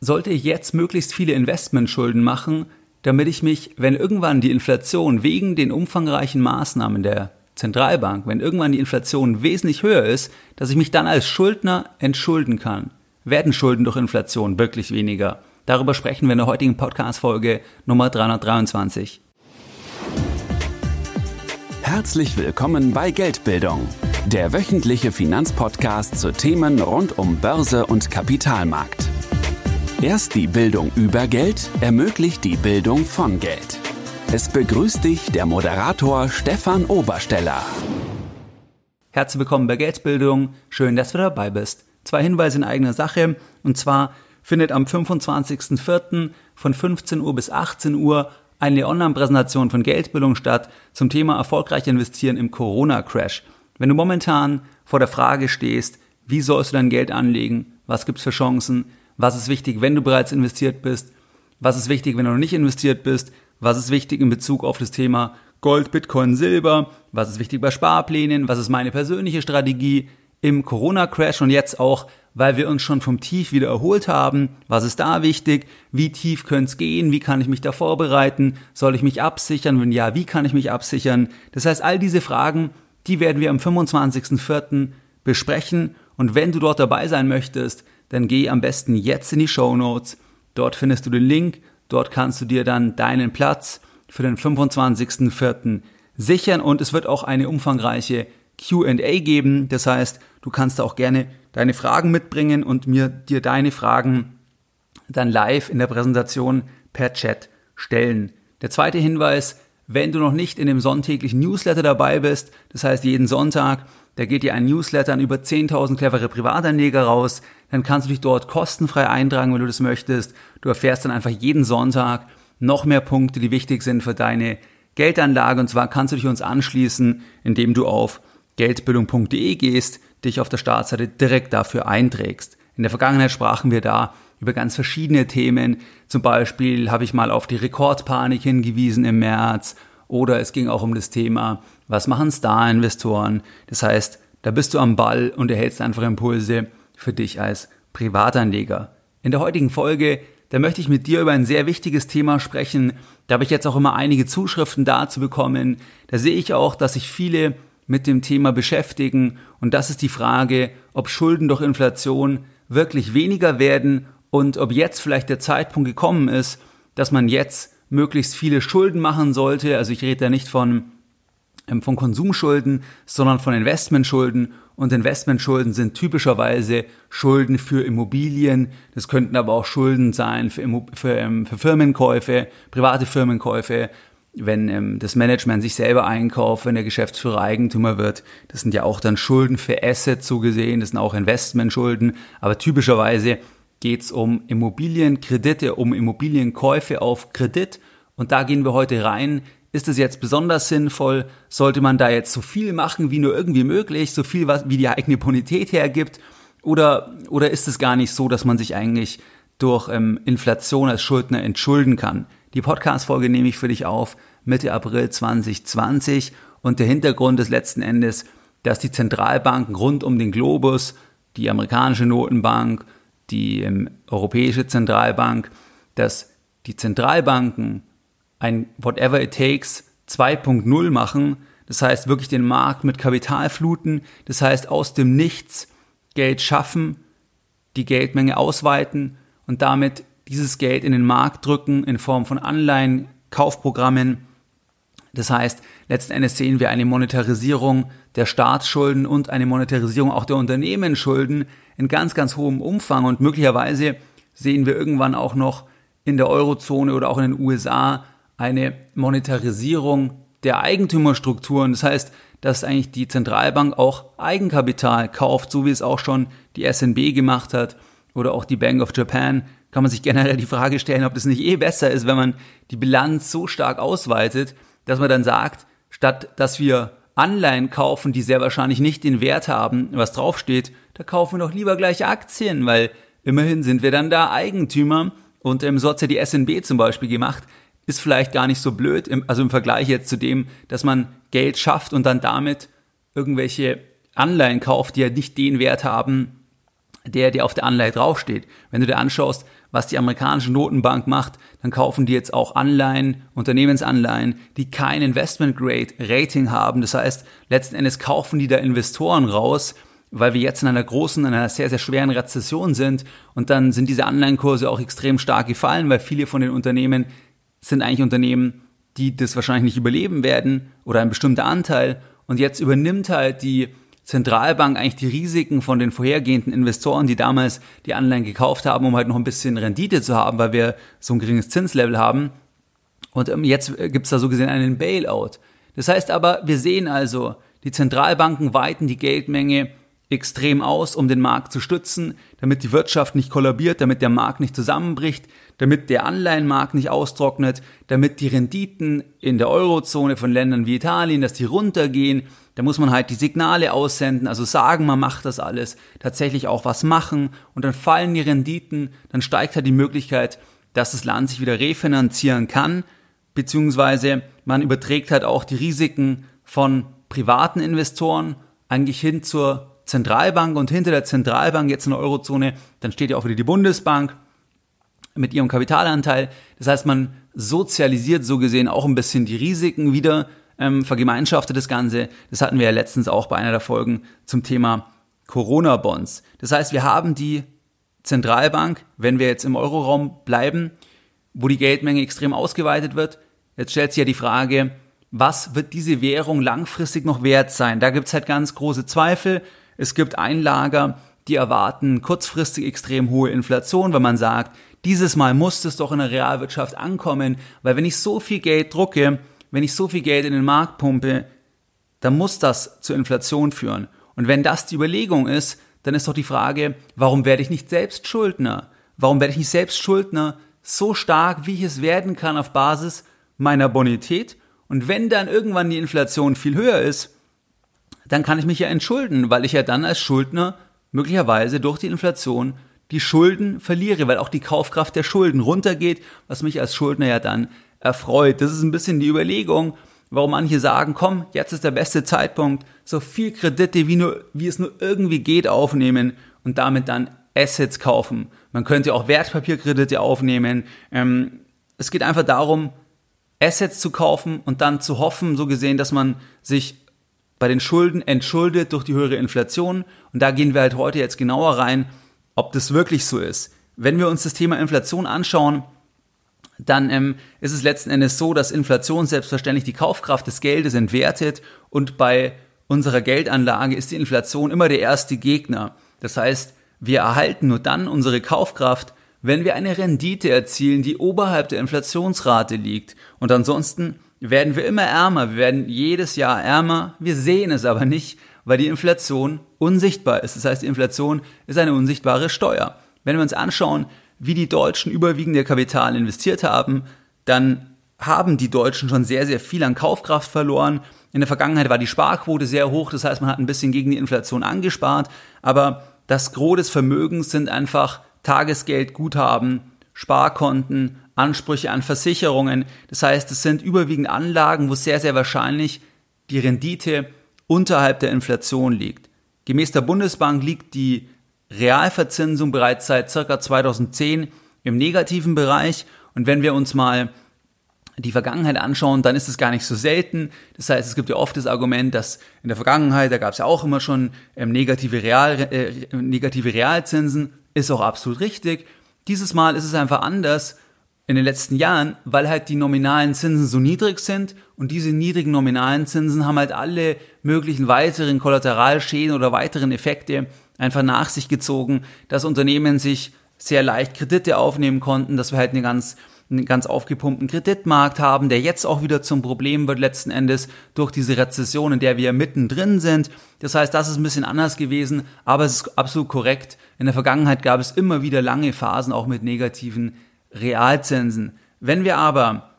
sollte ich jetzt möglichst viele Investmentschulden machen, damit ich mich, wenn irgendwann die Inflation wegen den umfangreichen Maßnahmen der Zentralbank, wenn irgendwann die Inflation wesentlich höher ist, dass ich mich dann als Schuldner entschulden kann. Werden Schulden durch Inflation wirklich weniger? Darüber sprechen wir in der heutigen Podcast-Folge Nummer 323. Herzlich willkommen bei Geldbildung, der wöchentliche Finanzpodcast zu Themen rund um Börse und Kapitalmarkt. Erst die Bildung über Geld ermöglicht die Bildung von Geld. Es begrüßt dich der Moderator Stefan Obersteller. Herzlich willkommen bei Geldbildung. Schön, dass du dabei bist. Zwei Hinweise in eigener Sache. Und zwar findet am 25.04. von 15 Uhr bis 18 Uhr eine Online-Präsentation von Geldbildung statt zum Thema erfolgreich investieren im Corona-Crash. Wenn du momentan vor der Frage stehst, wie sollst du dein Geld anlegen, was gibt's für Chancen, was ist wichtig, wenn du bereits investiert bist, was ist wichtig, wenn du noch nicht investiert bist, was ist wichtig in Bezug auf das Thema Gold, Bitcoin, Silber, was ist wichtig bei Sparplänen, was ist meine persönliche Strategie im Corona-Crash und jetzt auch, weil wir uns schon vom Tief wieder erholt haben, was ist da wichtig, wie tief könnte es gehen, wie kann ich mich da vorbereiten, soll ich mich absichern, wenn ja, wie kann ich mich absichern. Das heißt, all diese Fragen, die werden wir am 25.04. besprechen. Und wenn du dort dabei sein möchtest, dann geh am besten jetzt in die Show Notes. Dort findest du den Link. Dort kannst du dir dann deinen Platz für den 25.04. sichern und es wird auch eine umfangreiche Q&A geben. Das heißt, du kannst auch gerne deine Fragen mitbringen und mir dir deine Fragen dann live in der Präsentation per Chat stellen. Der zweite Hinweis, wenn du noch nicht in dem sonntäglichen Newsletter dabei bist, das heißt jeden Sonntag, da geht dir ein Newsletter an über 10.000 clevere Privatanleger raus, dann kannst du dich dort kostenfrei eintragen, wenn du das möchtest. Du erfährst dann einfach jeden Sonntag noch mehr Punkte, die wichtig sind für deine Geldanlage. Und zwar kannst du dich uns anschließen, indem du auf geldbildung.de gehst, dich auf der Startseite direkt dafür einträgst. In der Vergangenheit sprachen wir da über ganz verschiedene Themen. Zum Beispiel habe ich mal auf die Rekordpanik hingewiesen im März oder es ging auch um das Thema, was machen Star-Investoren. Das heißt, da bist du am Ball und erhältst einfach Impulse, für dich als Privatanleger. In der heutigen Folge, da möchte ich mit dir über ein sehr wichtiges Thema sprechen. Da habe ich jetzt auch immer einige Zuschriften dazu bekommen. Da sehe ich auch, dass sich viele mit dem Thema beschäftigen. Und das ist die Frage, ob Schulden durch Inflation wirklich weniger werden und ob jetzt vielleicht der Zeitpunkt gekommen ist, dass man jetzt möglichst viele Schulden machen sollte. Also ich rede da nicht von, ähm, von Konsumschulden, sondern von Investmentschulden und Investmentschulden sind typischerweise Schulden für Immobilien. Das könnten aber auch Schulden sein für, für, ähm, für Firmenkäufe, private Firmenkäufe, wenn ähm, das Management sich selber einkauft, wenn der Geschäftsführer Eigentümer wird. Das sind ja auch dann Schulden für Assets so gesehen, das sind auch Investmentschulden. Aber typischerweise geht es um Immobilienkredite, um Immobilienkäufe auf Kredit. Und da gehen wir heute rein ist es jetzt besonders sinnvoll? Sollte man da jetzt so viel machen wie nur irgendwie möglich, so viel wie die eigene Bonität hergibt? Oder, oder ist es gar nicht so, dass man sich eigentlich durch ähm, Inflation als Schuldner entschulden kann? Die Podcast-Folge nehme ich für dich auf Mitte April 2020 und der Hintergrund ist letzten Endes, dass die Zentralbanken rund um den Globus, die amerikanische Notenbank, die ähm, europäische Zentralbank, dass die Zentralbanken ein Whatever It Takes 2.0 machen. Das heißt, wirklich den Markt mit Kapital fluten. Das heißt, aus dem Nichts Geld schaffen, die Geldmenge ausweiten und damit dieses Geld in den Markt drücken in Form von Anleihen, Kaufprogrammen. Das heißt, letzten Endes sehen wir eine Monetarisierung der Staatsschulden und eine Monetarisierung auch der Unternehmensschulden in ganz, ganz hohem Umfang. Und möglicherweise sehen wir irgendwann auch noch in der Eurozone oder auch in den USA eine Monetarisierung der Eigentümerstrukturen. Das heißt, dass eigentlich die Zentralbank auch Eigenkapital kauft, so wie es auch schon die SNB gemacht hat oder auch die Bank of Japan, kann man sich generell die Frage stellen, ob das nicht eh besser ist, wenn man die Bilanz so stark ausweitet, dass man dann sagt, statt dass wir Anleihen kaufen, die sehr wahrscheinlich nicht den Wert haben, was draufsteht, da kaufen wir doch lieber gleich Aktien, weil immerhin sind wir dann da Eigentümer und ähm, so hat ja die SNB zum Beispiel gemacht ist vielleicht gar nicht so blöd, also im Vergleich jetzt zu dem, dass man Geld schafft und dann damit irgendwelche Anleihen kauft, die ja nicht den Wert haben, der, der auf der Anleihe draufsteht. Wenn du dir anschaust, was die amerikanische Notenbank macht, dann kaufen die jetzt auch Anleihen, Unternehmensanleihen, die kein Investment Grade Rating haben. Das heißt, letzten Endes kaufen die da Investoren raus, weil wir jetzt in einer großen, in einer sehr, sehr schweren Rezession sind. Und dann sind diese Anleihenkurse auch extrem stark gefallen, weil viele von den Unternehmen sind eigentlich Unternehmen, die das wahrscheinlich nicht überleben werden oder ein bestimmter Anteil. Und jetzt übernimmt halt die Zentralbank eigentlich die Risiken von den vorhergehenden Investoren, die damals die Anleihen gekauft haben, um halt noch ein bisschen Rendite zu haben, weil wir so ein geringes Zinslevel haben. Und ähm, jetzt gibt's da so gesehen einen Bailout. Das heißt aber, wir sehen also, die Zentralbanken weiten die Geldmenge extrem aus, um den Markt zu stützen, damit die Wirtschaft nicht kollabiert, damit der Markt nicht zusammenbricht, damit der Anleihenmarkt nicht austrocknet, damit die Renditen in der Eurozone von Ländern wie Italien, dass die runtergehen, da muss man halt die Signale aussenden, also sagen, man macht das alles, tatsächlich auch was machen und dann fallen die Renditen, dann steigt halt die Möglichkeit, dass das Land sich wieder refinanzieren kann, beziehungsweise man überträgt halt auch die Risiken von privaten Investoren eigentlich hin zur Zentralbank und hinter der Zentralbank jetzt in der Eurozone, dann steht ja auch wieder die Bundesbank mit ihrem Kapitalanteil. Das heißt, man sozialisiert so gesehen auch ein bisschen die Risiken wieder ähm, vergemeinschaftet das Ganze. Das hatten wir ja letztens auch bei einer der Folgen zum Thema Corona-Bonds. Das heißt, wir haben die Zentralbank, wenn wir jetzt im Euroraum bleiben, wo die Geldmenge extrem ausgeweitet wird. Jetzt stellt sich ja die Frage, was wird diese Währung langfristig noch wert sein? Da gibt's halt ganz große Zweifel. Es gibt Einlager, die erwarten kurzfristig extrem hohe Inflation, wenn man sagt, dieses Mal muss es doch in der Realwirtschaft ankommen, weil wenn ich so viel Geld drucke, wenn ich so viel Geld in den Markt pumpe, dann muss das zur Inflation führen. Und wenn das die Überlegung ist, dann ist doch die Frage, warum werde ich nicht selbst Schuldner? Warum werde ich nicht selbst Schuldner so stark, wie ich es werden kann auf Basis meiner Bonität? Und wenn dann irgendwann die Inflation viel höher ist, dann kann ich mich ja entschulden, weil ich ja dann als Schuldner möglicherweise durch die Inflation die Schulden verliere, weil auch die Kaufkraft der Schulden runtergeht, was mich als Schuldner ja dann erfreut. Das ist ein bisschen die Überlegung, warum manche sagen, komm, jetzt ist der beste Zeitpunkt, so viel Kredite wie nur, wie es nur irgendwie geht aufnehmen und damit dann Assets kaufen. Man könnte auch Wertpapierkredite aufnehmen. Ähm, es geht einfach darum, Assets zu kaufen und dann zu hoffen, so gesehen, dass man sich bei den Schulden entschuldet durch die höhere Inflation. Und da gehen wir halt heute jetzt genauer rein, ob das wirklich so ist. Wenn wir uns das Thema Inflation anschauen, dann ähm, ist es letzten Endes so, dass Inflation selbstverständlich die Kaufkraft des Geldes entwertet und bei unserer Geldanlage ist die Inflation immer der erste Gegner. Das heißt, wir erhalten nur dann unsere Kaufkraft, wenn wir eine Rendite erzielen, die oberhalb der Inflationsrate liegt. Und ansonsten werden wir immer ärmer, wir werden jedes Jahr ärmer, wir sehen es aber nicht, weil die Inflation unsichtbar ist. Das heißt, die Inflation ist eine unsichtbare Steuer. Wenn wir uns anschauen, wie die Deutschen überwiegend ihr Kapital investiert haben, dann haben die Deutschen schon sehr, sehr viel an Kaufkraft verloren. In der Vergangenheit war die Sparquote sehr hoch, das heißt, man hat ein bisschen gegen die Inflation angespart, aber das Gros des Vermögens sind einfach Tagesgeldguthaben, Sparkonten, Ansprüche an Versicherungen. Das heißt, es sind überwiegend Anlagen, wo sehr, sehr wahrscheinlich die Rendite unterhalb der Inflation liegt. Gemäß der Bundesbank liegt die Realverzinsung bereits seit circa 2010 im negativen Bereich. Und wenn wir uns mal die Vergangenheit anschauen, dann ist es gar nicht so selten. Das heißt, es gibt ja oft das Argument, dass in der Vergangenheit, da gab es ja auch immer schon ähm, negative, Real, äh, negative Realzinsen, ist auch absolut richtig. Dieses Mal ist es einfach anders in den letzten Jahren, weil halt die nominalen Zinsen so niedrig sind und diese niedrigen nominalen Zinsen haben halt alle möglichen weiteren Kollateralschäden oder weiteren Effekte einfach nach sich gezogen, dass Unternehmen sich sehr leicht Kredite aufnehmen konnten, dass wir halt eine ganz einen ganz aufgepumpten Kreditmarkt haben, der jetzt auch wieder zum Problem wird letzten Endes durch diese Rezession, in der wir mittendrin sind. Das heißt, das ist ein bisschen anders gewesen, aber es ist absolut korrekt. In der Vergangenheit gab es immer wieder lange Phasen auch mit negativen Realzinsen. Wenn wir aber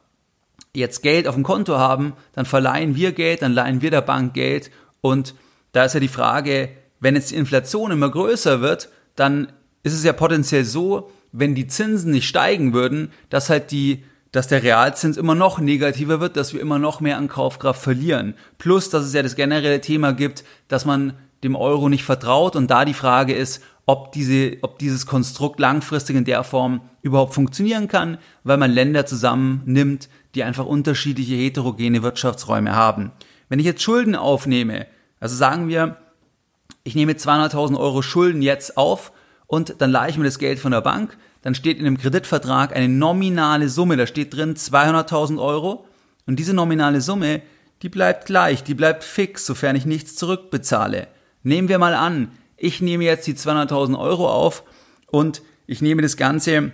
jetzt Geld auf dem Konto haben, dann verleihen wir Geld, dann leihen wir der Bank Geld und da ist ja die Frage, wenn jetzt die Inflation immer größer wird, dann ist es ja potenziell so, wenn die Zinsen nicht steigen würden, dass halt die, dass der Realzins immer noch negativer wird, dass wir immer noch mehr an Kaufkraft verlieren. Plus, dass es ja das generelle Thema gibt, dass man dem Euro nicht vertraut und da die Frage ist, ob, diese, ob dieses Konstrukt langfristig in der Form überhaupt funktionieren kann, weil man Länder zusammennimmt, die einfach unterschiedliche heterogene Wirtschaftsräume haben. Wenn ich jetzt Schulden aufnehme, also sagen wir, ich nehme 200.000 Euro Schulden jetzt auf und dann leihe ich mir das Geld von der Bank, dann steht in dem Kreditvertrag eine nominale Summe, da steht drin 200.000 Euro und diese nominale Summe, die bleibt gleich, die bleibt fix, sofern ich nichts zurückbezahle. Nehmen wir mal an, ich nehme jetzt die 200.000 Euro auf und ich nehme das Ganze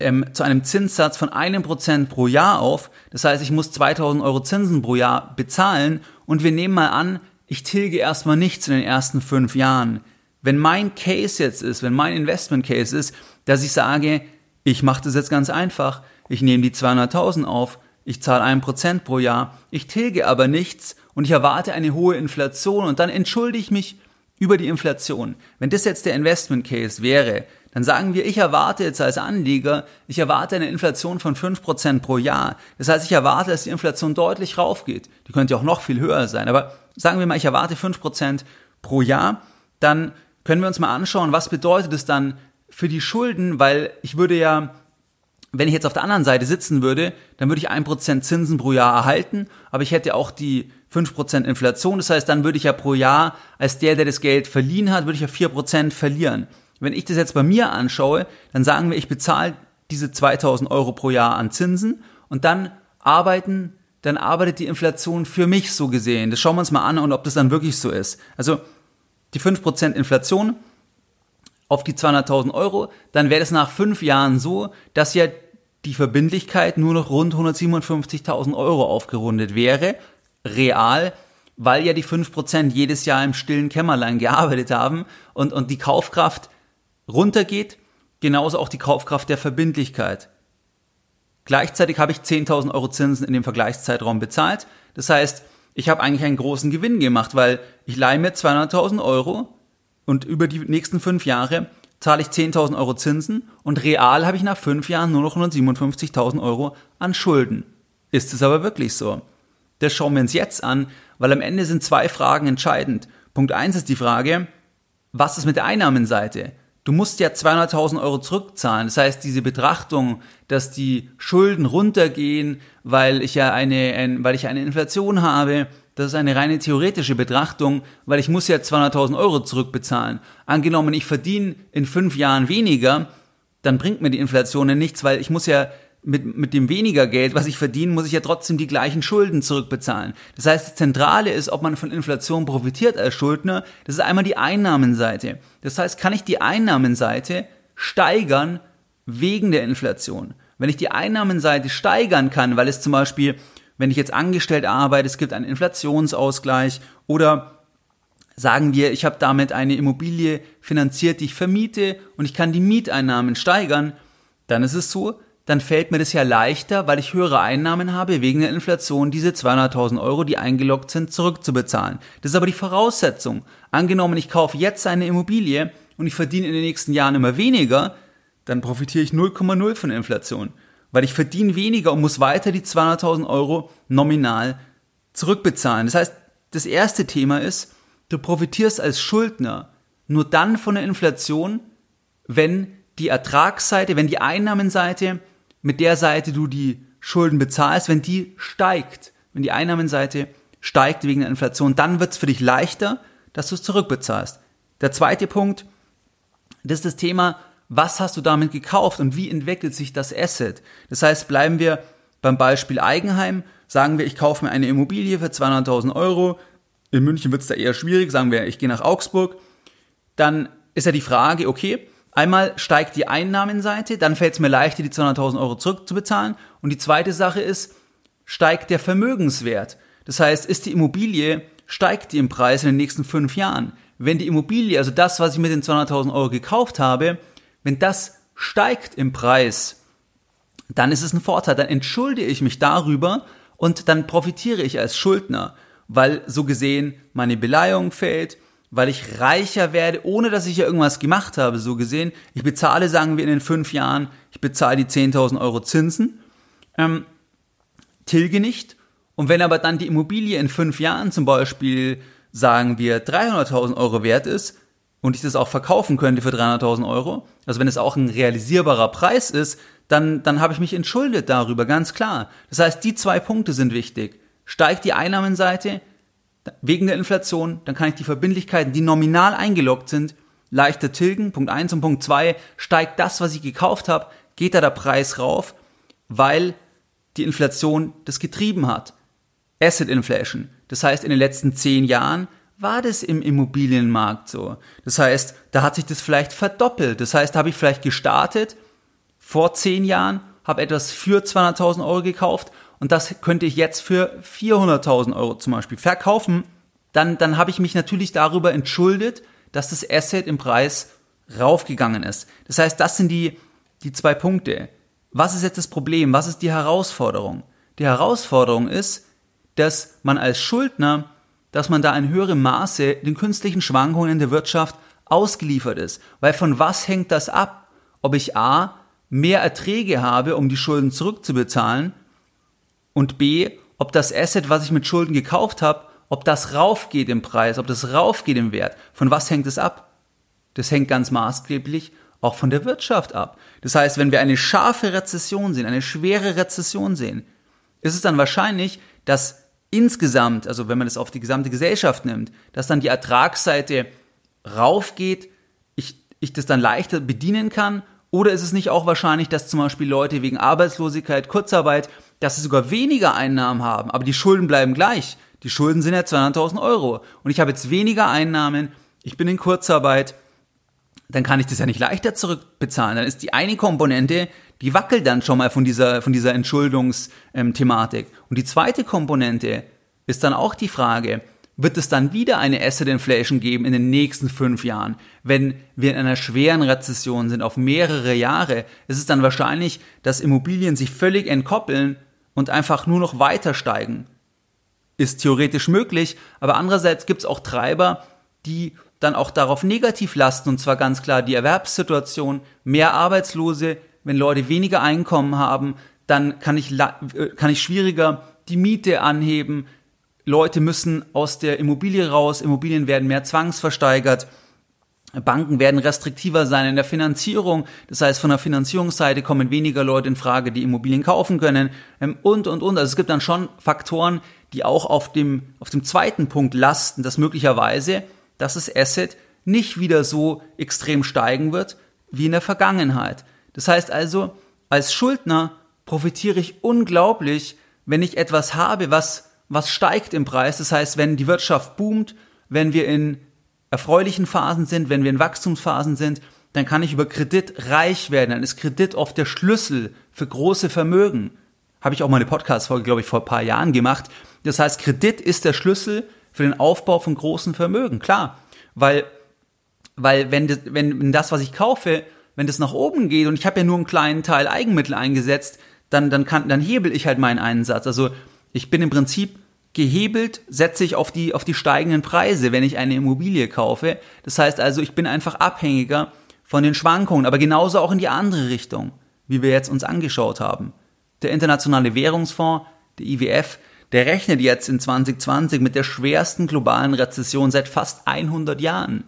ähm, zu einem Zinssatz von einem Prozent pro Jahr auf. Das heißt, ich muss 2000 Euro Zinsen pro Jahr bezahlen und wir nehmen mal an, ich tilge erstmal nichts in den ersten fünf Jahren. Wenn mein Case jetzt ist, wenn mein Investment Case ist, dass ich sage, ich mache das jetzt ganz einfach, ich nehme die 200.000 auf, ich zahle ein Prozent pro Jahr, ich tilge aber nichts und ich erwarte eine hohe Inflation und dann entschuldige ich mich über die Inflation. Wenn das jetzt der Investment Case wäre, dann sagen wir, ich erwarte jetzt als Anleger, ich erwarte eine Inflation von 5% pro Jahr. Das heißt, ich erwarte, dass die Inflation deutlich raufgeht. Die könnte auch noch viel höher sein. Aber sagen wir mal, ich erwarte 5% pro Jahr. Dann können wir uns mal anschauen, was bedeutet es dann für die Schulden, weil ich würde ja, wenn ich jetzt auf der anderen Seite sitzen würde, dann würde ich 1% Zinsen pro Jahr erhalten, aber ich hätte auch die 5% Inflation. Das heißt, dann würde ich ja pro Jahr als der, der das Geld verliehen hat, würde ich ja 4% verlieren. Wenn ich das jetzt bei mir anschaue, dann sagen wir, ich bezahle diese 2000 Euro pro Jahr an Zinsen und dann arbeiten, dann arbeitet die Inflation für mich so gesehen. Das schauen wir uns mal an und ob das dann wirklich so ist. Also die 5% Inflation auf die 200.000 Euro, dann wäre das nach fünf Jahren so, dass ja die Verbindlichkeit nur noch rund 157.000 Euro aufgerundet wäre, real, weil ja die 5% jedes Jahr im stillen Kämmerlein gearbeitet haben und, und die Kaufkraft runtergeht, genauso auch die Kaufkraft der Verbindlichkeit. Gleichzeitig habe ich 10.000 Euro Zinsen in dem Vergleichszeitraum bezahlt. Das heißt, ich habe eigentlich einen großen Gewinn gemacht, weil ich leihe mir 200.000 Euro und über die nächsten fünf Jahre zahle ich 10.000 Euro Zinsen und real habe ich nach fünf Jahren nur noch 157.000 Euro an Schulden. Ist es aber wirklich so? Das schauen wir uns jetzt an, weil am Ende sind zwei Fragen entscheidend. Punkt eins ist die Frage, was ist mit der Einnahmenseite? Du musst ja 200.000 Euro zurückzahlen. Das heißt, diese Betrachtung, dass die Schulden runtergehen, weil ich ja eine, ein, weil ich eine Inflation habe, das ist eine reine theoretische Betrachtung, weil ich muss ja 200.000 Euro zurückbezahlen. Angenommen, ich verdiene in fünf Jahren weniger, dann bringt mir die Inflation ja nichts, weil ich muss ja mit, mit dem weniger Geld, was ich verdiene, muss ich ja trotzdem die gleichen Schulden zurückbezahlen. Das heißt, das Zentrale ist, ob man von Inflation profitiert als Schuldner. Das ist einmal die Einnahmenseite. Das heißt, kann ich die Einnahmenseite steigern wegen der Inflation? Wenn ich die Einnahmenseite steigern kann, weil es zum Beispiel, wenn ich jetzt angestellt arbeite, es gibt einen Inflationsausgleich oder sagen wir, ich habe damit eine Immobilie finanziert, die ich vermiete und ich kann die Mieteinnahmen steigern, dann ist es so, dann fällt mir das ja leichter, weil ich höhere Einnahmen habe, wegen der Inflation diese 200.000 Euro, die eingeloggt sind, zurückzubezahlen. Das ist aber die Voraussetzung. Angenommen, ich kaufe jetzt eine Immobilie und ich verdiene in den nächsten Jahren immer weniger, dann profitiere ich 0,0 von der Inflation. Weil ich verdiene weniger und muss weiter die 200.000 Euro nominal zurückbezahlen. Das heißt, das erste Thema ist, du profitierst als Schuldner nur dann von der Inflation, wenn die Ertragsseite, wenn die Einnahmenseite mit der Seite du die Schulden bezahlst, wenn die steigt, wenn die Einnahmenseite steigt wegen der Inflation, dann wird es für dich leichter, dass du es zurückbezahlst. Der zweite Punkt, das ist das Thema, was hast du damit gekauft und wie entwickelt sich das Asset? Das heißt, bleiben wir beim Beispiel Eigenheim, sagen wir, ich kaufe mir eine Immobilie für 200.000 Euro, in München wird es da eher schwierig, sagen wir, ich gehe nach Augsburg, dann ist ja die Frage, okay, Einmal steigt die Einnahmenseite, dann fällt es mir leichter, die 200.000 Euro zurückzubezahlen. Und die zweite Sache ist, steigt der Vermögenswert. Das heißt, ist die Immobilie, steigt die im Preis in den nächsten fünf Jahren. Wenn die Immobilie, also das, was ich mit den 200.000 Euro gekauft habe, wenn das steigt im Preis, dann ist es ein Vorteil. Dann entschuldige ich mich darüber und dann profitiere ich als Schuldner, weil so gesehen meine Beleihung fällt, weil ich reicher werde, ohne dass ich ja irgendwas gemacht habe, so gesehen. Ich bezahle, sagen wir in den fünf Jahren, ich bezahle die 10.000 Euro Zinsen, ähm, tilge nicht. Und wenn aber dann die Immobilie in fünf Jahren zum Beispiel, sagen wir, 300.000 Euro wert ist, und ich das auch verkaufen könnte für 300.000 Euro, also wenn es auch ein realisierbarer Preis ist, dann, dann habe ich mich entschuldet darüber, ganz klar. Das heißt, die zwei Punkte sind wichtig. Steigt die Einnahmenseite wegen der Inflation, dann kann ich die Verbindlichkeiten, die nominal eingeloggt sind, leichter tilgen. Punkt eins und Punkt zwei steigt das, was ich gekauft habe, geht da der Preis rauf, weil die Inflation das getrieben hat. Asset Inflation. Das heißt, in den letzten zehn Jahren war das im Immobilienmarkt so. Das heißt, da hat sich das vielleicht verdoppelt. Das heißt, da habe ich vielleicht gestartet vor zehn Jahren, habe etwas für 200.000 Euro gekauft und das könnte ich jetzt für 400.000 Euro zum Beispiel verkaufen. Dann, dann habe ich mich natürlich darüber entschuldet, dass das Asset im Preis raufgegangen ist. Das heißt, das sind die, die zwei Punkte. Was ist jetzt das Problem? Was ist die Herausforderung? Die Herausforderung ist, dass man als Schuldner dass man da in höherem Maße den künstlichen Schwankungen in der Wirtschaft ausgeliefert ist. Weil von was hängt das ab? Ob ich A, mehr Erträge habe, um die Schulden zurückzubezahlen und B, ob das Asset, was ich mit Schulden gekauft habe, ob das raufgeht im Preis, ob das raufgeht im Wert. Von was hängt es ab? Das hängt ganz maßgeblich auch von der Wirtschaft ab. Das heißt, wenn wir eine scharfe Rezession sehen, eine schwere Rezession sehen, ist es dann wahrscheinlich, dass insgesamt, also wenn man das auf die gesamte Gesellschaft nimmt, dass dann die Ertragsseite raufgeht, ich, ich das dann leichter bedienen kann? Oder ist es nicht auch wahrscheinlich, dass zum Beispiel Leute wegen Arbeitslosigkeit, Kurzarbeit, dass sie sogar weniger Einnahmen haben, aber die Schulden bleiben gleich? Die Schulden sind ja 200.000 Euro und ich habe jetzt weniger Einnahmen, ich bin in Kurzarbeit, dann kann ich das ja nicht leichter zurückbezahlen. Dann ist die eine Komponente, die wackelt dann schon mal von dieser, von dieser Entschuldungsthematik. Und die zweite Komponente ist dann auch die Frage, wird es dann wieder eine Asset Inflation geben in den nächsten fünf Jahren? Wenn wir in einer schweren Rezession sind, auf mehrere Jahre, ist es dann wahrscheinlich, dass Immobilien sich völlig entkoppeln und einfach nur noch weiter steigen. Ist theoretisch möglich, aber andererseits gibt es auch Treiber, die dann auch darauf negativ lasten, und zwar ganz klar die Erwerbssituation, mehr Arbeitslose, wenn Leute weniger Einkommen haben, dann kann ich, äh, kann ich schwieriger die Miete anheben, Leute müssen aus der Immobilie raus, Immobilien werden mehr zwangsversteigert, Banken werden restriktiver sein in der Finanzierung, das heißt von der Finanzierungsseite kommen weniger Leute in Frage, die Immobilien kaufen können ähm, und, und, und. Also es gibt dann schon Faktoren, die auch auf dem, auf dem zweiten Punkt lasten, dass möglicherweise dass das Asset nicht wieder so extrem steigen wird wie in der Vergangenheit. Das heißt also, als Schuldner profitiere ich unglaublich, wenn ich etwas habe, was, was steigt im Preis. Das heißt, wenn die Wirtschaft boomt, wenn wir in erfreulichen Phasen sind, wenn wir in Wachstumsphasen sind, dann kann ich über Kredit reich werden. Dann ist Kredit oft der Schlüssel für große Vermögen. Habe ich auch mal eine Podcast-Folge, glaube ich, vor ein paar Jahren gemacht. Das heißt, Kredit ist der Schlüssel für den Aufbau von großen Vermögen. Klar, weil, weil wenn, das, wenn das, was ich kaufe, wenn das nach oben geht und ich habe ja nur einen kleinen Teil Eigenmittel eingesetzt, dann, dann, kann, dann hebel ich halt meinen Einsatz. Also ich bin im Prinzip gehebelt, setze ich auf die, auf die steigenden Preise, wenn ich eine Immobilie kaufe. Das heißt also, ich bin einfach abhängiger von den Schwankungen, aber genauso auch in die andere Richtung, wie wir jetzt uns angeschaut haben. Der Internationale Währungsfonds, der IWF, der rechnet jetzt in 2020 mit der schwersten globalen Rezession seit fast 100 Jahren.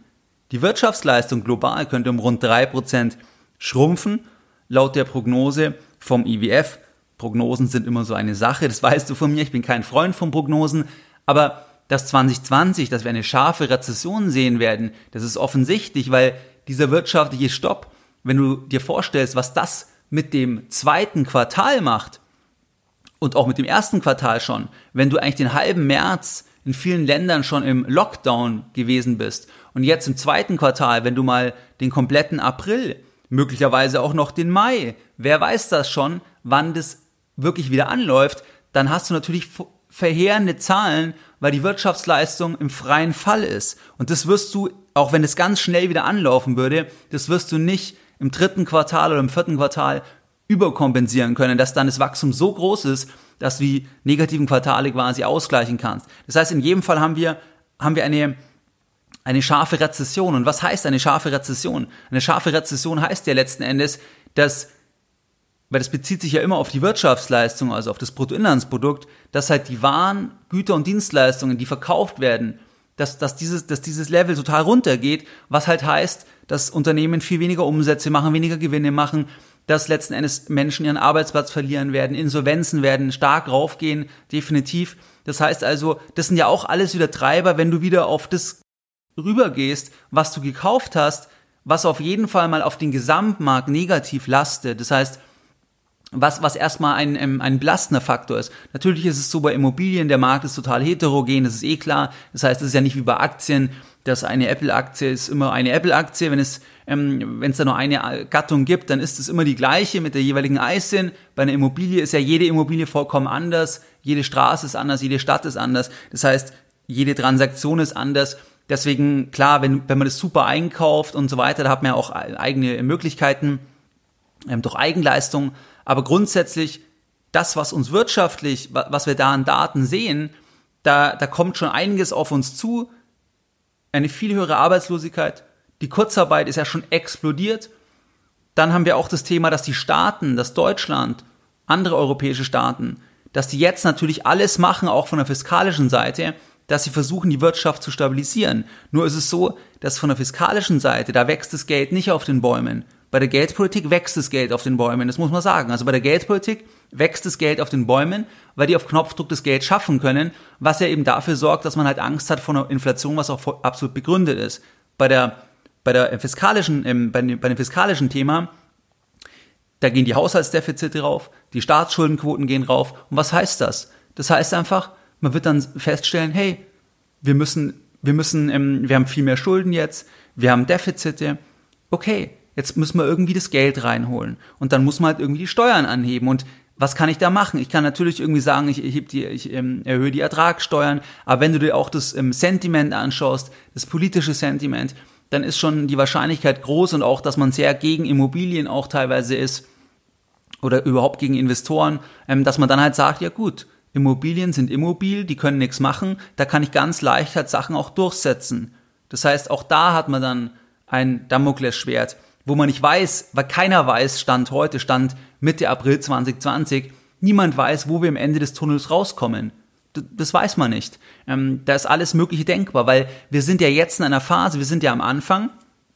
Die Wirtschaftsleistung global könnte um rund 3% schrumpfen, laut der Prognose vom IWF. Prognosen sind immer so eine Sache, das weißt du von mir, ich bin kein Freund von Prognosen, aber dass 2020, dass wir eine scharfe Rezession sehen werden, das ist offensichtlich, weil dieser wirtschaftliche Stopp, wenn du dir vorstellst, was das mit dem zweiten Quartal macht, und auch mit dem ersten Quartal schon, wenn du eigentlich den halben März in vielen Ländern schon im Lockdown gewesen bist und jetzt im zweiten Quartal, wenn du mal den kompletten April, möglicherweise auch noch den Mai, wer weiß das schon, wann das wirklich wieder anläuft, dann hast du natürlich verheerende Zahlen, weil die Wirtschaftsleistung im freien Fall ist. Und das wirst du, auch wenn es ganz schnell wieder anlaufen würde, das wirst du nicht im dritten Quartal oder im vierten Quartal überkompensieren können, dass dann das Wachstum so groß ist, dass du die negativen Quartale quasi ausgleichen kannst. Das heißt, in jedem Fall haben wir, haben wir eine, eine scharfe Rezession. Und was heißt eine scharfe Rezession? Eine scharfe Rezession heißt ja letzten Endes, dass, weil das bezieht sich ja immer auf die Wirtschaftsleistung, also auf das Bruttoinlandsprodukt, dass halt die Waren, Güter und Dienstleistungen, die verkauft werden, dass, dass, dieses, dass dieses Level total runtergeht, was halt heißt, dass Unternehmen viel weniger Umsätze machen, weniger Gewinne machen, dass letzten Endes Menschen ihren Arbeitsplatz verlieren werden, Insolvenzen werden stark raufgehen, definitiv. Das heißt also, das sind ja auch alles wieder Treiber, wenn du wieder auf das rübergehst, was du gekauft hast, was auf jeden Fall mal auf den Gesamtmarkt negativ lastet. Das heißt, was, was erstmal ein, ähm, ein belastender Faktor ist. Natürlich ist es so bei Immobilien, der Markt ist total heterogen, das ist eh klar. Das heißt, es ist ja nicht wie bei Aktien, dass eine Apple-Aktie ist immer eine Apple-Aktie. Wenn es, ähm, wenn es da nur eine Gattung gibt, dann ist es immer die gleiche mit der jeweiligen ISIN. Bei einer Immobilie ist ja jede Immobilie vollkommen anders. Jede Straße ist anders, jede Stadt ist anders. Das heißt, jede Transaktion ist anders. Deswegen, klar, wenn, wenn man das super einkauft und so weiter, da hat man ja auch eigene Möglichkeiten ähm, durch Eigenleistung. Aber grundsätzlich, das, was uns wirtschaftlich, was wir da an Daten sehen, da, da kommt schon einiges auf uns zu. Eine viel höhere Arbeitslosigkeit. Die Kurzarbeit ist ja schon explodiert. Dann haben wir auch das Thema, dass die Staaten, dass Deutschland, andere europäische Staaten, dass die jetzt natürlich alles machen, auch von der fiskalischen Seite, dass sie versuchen, die Wirtschaft zu stabilisieren. Nur ist es so, dass von der fiskalischen Seite, da wächst das Geld nicht auf den Bäumen. Bei der Geldpolitik wächst das Geld auf den Bäumen, das muss man sagen. Also bei der Geldpolitik wächst das Geld auf den Bäumen, weil die auf Knopfdruck das Geld schaffen können, was ja eben dafür sorgt, dass man halt Angst hat vor einer Inflation, was auch absolut begründet ist. Bei der, bei der fiskalischen, ähm, bei, dem, bei dem fiskalischen Thema, da gehen die Haushaltsdefizite rauf, die Staatsschuldenquoten gehen rauf. Und was heißt das? Das heißt einfach, man wird dann feststellen, hey, wir müssen, wir müssen, ähm, wir haben viel mehr Schulden jetzt, wir haben Defizite. Okay, jetzt müssen wir irgendwie das Geld reinholen. Und dann muss man halt irgendwie die Steuern anheben. Und was kann ich da machen? Ich kann natürlich irgendwie sagen, ich, ich, die, ich ähm, erhöhe die Ertragssteuern, aber wenn du dir auch das ähm, Sentiment anschaust, das politische Sentiment, dann ist schon die Wahrscheinlichkeit groß und auch, dass man sehr gegen Immobilien auch teilweise ist oder überhaupt gegen Investoren, ähm, dass man dann halt sagt, ja gut, Immobilien sind immobil, die können nichts machen, da kann ich ganz leicht halt Sachen auch durchsetzen. Das heißt, auch da hat man dann ein Damoklesschwert, wo man nicht weiß, weil keiner weiß, Stand heute, Stand Mitte April 2020, niemand weiß, wo wir am Ende des Tunnels rauskommen. Das weiß man nicht. Ähm, da ist alles Mögliche denkbar, weil wir sind ja jetzt in einer Phase, wir sind ja am Anfang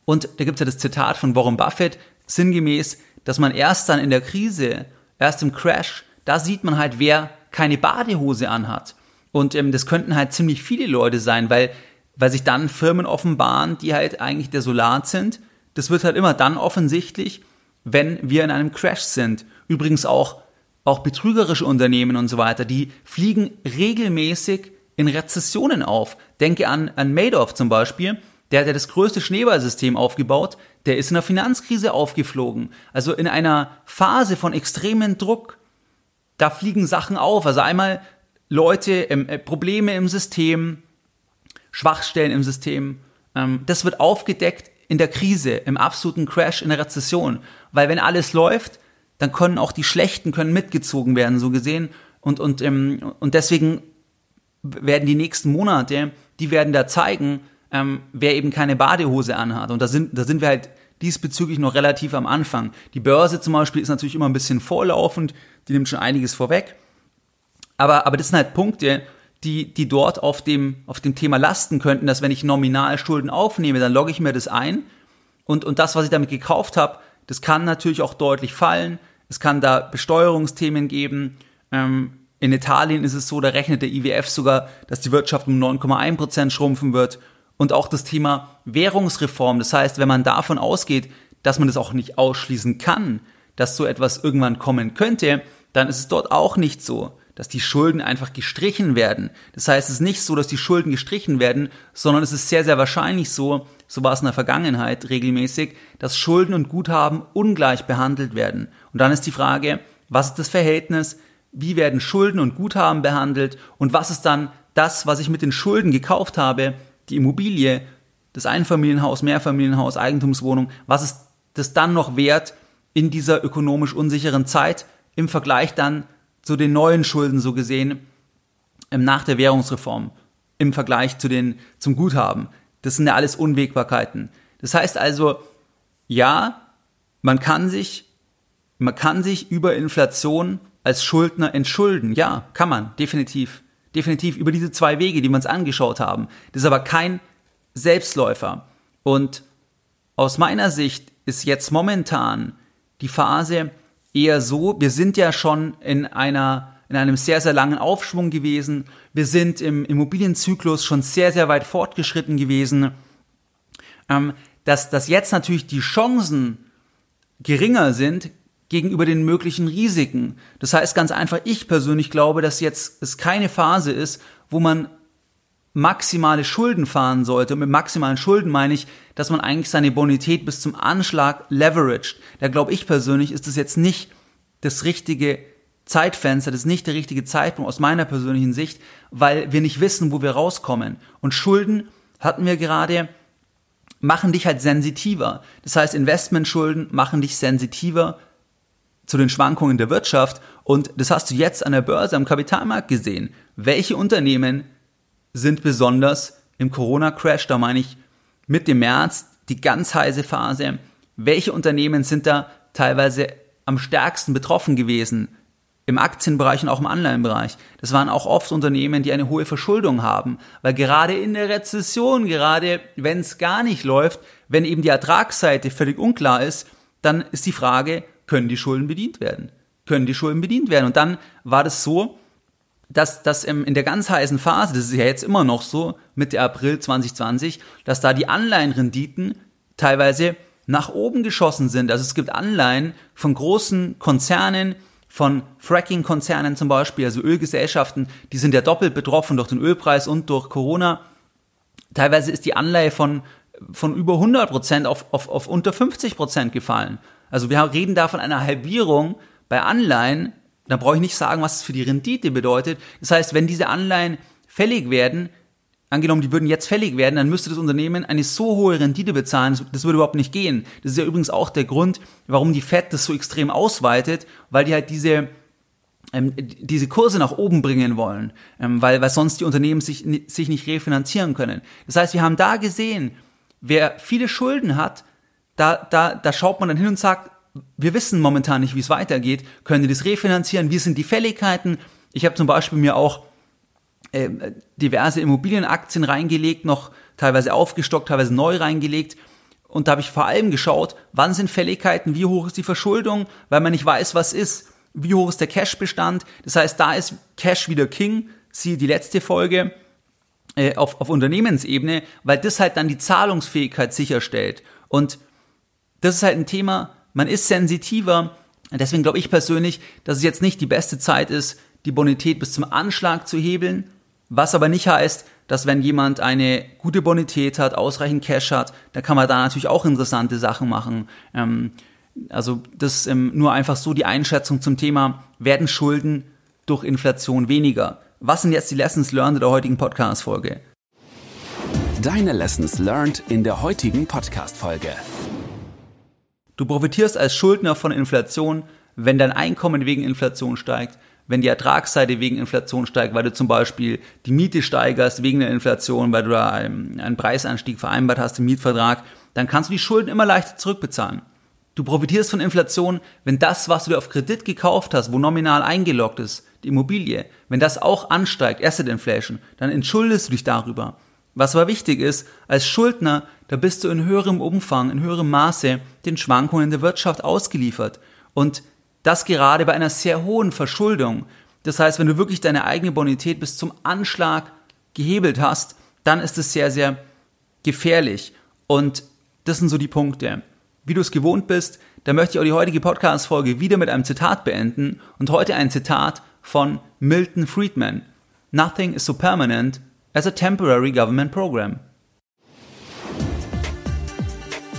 und da gibt's ja das Zitat von Warren Buffett, sinngemäß, dass man erst dann in der Krise, erst im Crash, da sieht man halt, wer keine Badehose anhat. Und ähm, das könnten halt ziemlich viele Leute sein, weil, weil sich dann Firmen offenbaren, die halt eigentlich desolat sind. Das wird halt immer dann offensichtlich, wenn wir in einem Crash sind. Übrigens auch, auch betrügerische Unternehmen und so weiter, die fliegen regelmäßig in Rezessionen auf. Denke an, an Madoff zum Beispiel, der hat ja das größte Schneeballsystem aufgebaut, der ist in der Finanzkrise aufgeflogen. Also in einer Phase von extremen Druck da fliegen Sachen auf. Also einmal Leute, äh, Probleme im System, Schwachstellen im System. Ähm, das wird aufgedeckt in der Krise, im absoluten Crash, in der Rezession. Weil wenn alles läuft, dann können auch die Schlechten können mitgezogen werden, so gesehen. Und, und, ähm, und deswegen werden die nächsten Monate, die werden da zeigen, ähm, wer eben keine Badehose anhat. Und da sind, da sind wir halt diesbezüglich noch relativ am Anfang. Die Börse zum Beispiel ist natürlich immer ein bisschen vorlaufend, die nimmt schon einiges vorweg. Aber, aber das sind halt Punkte, die, die dort auf dem, auf dem Thema lasten könnten, dass wenn ich nominal Schulden aufnehme, dann logge ich mir das ein und, und das, was ich damit gekauft habe, das kann natürlich auch deutlich fallen. Es kann da Besteuerungsthemen geben. Ähm, in Italien ist es so, da rechnet der IWF sogar, dass die Wirtschaft um 9,1 Prozent schrumpfen wird. Und auch das Thema Währungsreform. Das heißt, wenn man davon ausgeht, dass man das auch nicht ausschließen kann, dass so etwas irgendwann kommen könnte, dann ist es dort auch nicht so, dass die Schulden einfach gestrichen werden. Das heißt, es ist nicht so, dass die Schulden gestrichen werden, sondern es ist sehr, sehr wahrscheinlich so, so war es in der Vergangenheit regelmäßig, dass Schulden und Guthaben ungleich behandelt werden. Und dann ist die Frage, was ist das Verhältnis? Wie werden Schulden und Guthaben behandelt? Und was ist dann das, was ich mit den Schulden gekauft habe, die Immobilie, das Einfamilienhaus, Mehrfamilienhaus, Eigentumswohnung, was ist das dann noch wert in dieser ökonomisch unsicheren Zeit im Vergleich dann zu den neuen Schulden so gesehen ähm, nach der Währungsreform im Vergleich zu den zum Guthaben. Das sind ja alles Unwägbarkeiten. Das heißt also, ja, man kann sich man kann sich über Inflation als Schuldner entschulden. Ja, kann man, definitiv. definitiv über diese zwei Wege, die wir uns angeschaut haben. Das ist aber kein Selbstläufer. Und aus meiner Sicht ist jetzt momentan die Phase eher so, wir sind ja schon in einer in einem sehr, sehr langen Aufschwung gewesen. Wir sind im Immobilienzyklus schon sehr, sehr weit fortgeschritten gewesen. Ähm, dass, dass jetzt natürlich die Chancen geringer sind gegenüber den möglichen Risiken. Das heißt ganz einfach, ich persönlich glaube, dass jetzt es keine Phase ist, wo man maximale Schulden fahren sollte. Und mit maximalen Schulden meine ich, dass man eigentlich seine Bonität bis zum Anschlag leveraged. Da glaube ich persönlich, ist das jetzt nicht das richtige Zeitfenster, das ist nicht der richtige Zeitpunkt aus meiner persönlichen Sicht, weil wir nicht wissen, wo wir rauskommen. Und Schulden hatten wir gerade, machen dich halt sensitiver. Das heißt, Investmentschulden machen dich sensitiver zu den Schwankungen der Wirtschaft. Und das hast du jetzt an der Börse, am Kapitalmarkt gesehen. Welche Unternehmen sind besonders im Corona-Crash, da meine ich mit dem März, die ganz heiße Phase. Welche Unternehmen sind da teilweise am stärksten betroffen gewesen? Im Aktienbereich und auch im Anleihenbereich. Das waren auch oft Unternehmen, die eine hohe Verschuldung haben, weil gerade in der Rezession, gerade wenn es gar nicht läuft, wenn eben die Ertragsseite völlig unklar ist, dann ist die Frage, können die Schulden bedient werden? Können die Schulden bedient werden? Und dann war das so, dass, dass in der ganz heißen Phase, das ist ja jetzt immer noch so, Mitte April 2020, dass da die Anleihenrenditen teilweise nach oben geschossen sind. Also es gibt Anleihen von großen Konzernen, von Fracking-Konzernen zum Beispiel, also Ölgesellschaften, die sind ja doppelt betroffen durch den Ölpreis und durch Corona. Teilweise ist die Anleihe von, von über 100 Prozent auf, auf, auf unter 50 Prozent gefallen. Also wir reden da von einer Halbierung bei Anleihen da brauche ich nicht sagen, was es für die Rendite bedeutet. Das heißt, wenn diese Anleihen fällig werden, angenommen, die würden jetzt fällig werden, dann müsste das Unternehmen eine so hohe Rendite bezahlen, das würde überhaupt nicht gehen. Das ist ja übrigens auch der Grund, warum die Fed das so extrem ausweitet, weil die halt diese ähm, diese Kurse nach oben bringen wollen, ähm, weil, weil sonst die Unternehmen sich, sich nicht refinanzieren können. Das heißt, wir haben da gesehen, wer viele Schulden hat, da, da, da schaut man dann hin und sagt, wir wissen momentan nicht, wie es weitergeht. Können die das refinanzieren? Wie sind die Fälligkeiten? Ich habe zum Beispiel mir auch äh, diverse Immobilienaktien reingelegt, noch teilweise aufgestockt, teilweise neu reingelegt. Und da habe ich vor allem geschaut, wann sind Fälligkeiten, wie hoch ist die Verschuldung, weil man nicht weiß, was ist, wie hoch ist der Cashbestand. Das heißt, da ist Cash wieder King, siehe die letzte Folge äh, auf, auf Unternehmensebene, weil das halt dann die Zahlungsfähigkeit sicherstellt. Und das ist halt ein Thema, man ist sensitiver. Deswegen glaube ich persönlich, dass es jetzt nicht die beste Zeit ist, die Bonität bis zum Anschlag zu hebeln. Was aber nicht heißt, dass wenn jemand eine gute Bonität hat, ausreichend Cash hat, dann kann man da natürlich auch interessante Sachen machen. Ähm, also das ähm, nur einfach so die Einschätzung zum Thema, werden Schulden durch Inflation weniger? Was sind jetzt die Lessons learned der heutigen Podcast-Folge? Deine Lessons learned in der heutigen Podcast-Folge. Du profitierst als Schuldner von Inflation, wenn dein Einkommen wegen Inflation steigt, wenn die Ertragsseite wegen Inflation steigt, weil du zum Beispiel die Miete steigerst wegen der Inflation, weil du da einen, einen Preisanstieg vereinbart hast im Mietvertrag, dann kannst du die Schulden immer leichter zurückbezahlen. Du profitierst von Inflation, wenn das, was du dir auf Kredit gekauft hast, wo nominal eingeloggt ist, die Immobilie, wenn das auch ansteigt, Asset Inflation, dann entschuldest du dich darüber. Was aber wichtig ist, als Schuldner, da bist du in höherem Umfang, in höherem Maße den Schwankungen der Wirtschaft ausgeliefert. Und das gerade bei einer sehr hohen Verschuldung. Das heißt, wenn du wirklich deine eigene Bonität bis zum Anschlag gehebelt hast, dann ist es sehr, sehr gefährlich. Und das sind so die Punkte. Wie du es gewohnt bist, da möchte ich auch die heutige Podcast-Folge wieder mit einem Zitat beenden und heute ein Zitat von Milton Friedman. Nothing is so permanent as a temporary government program.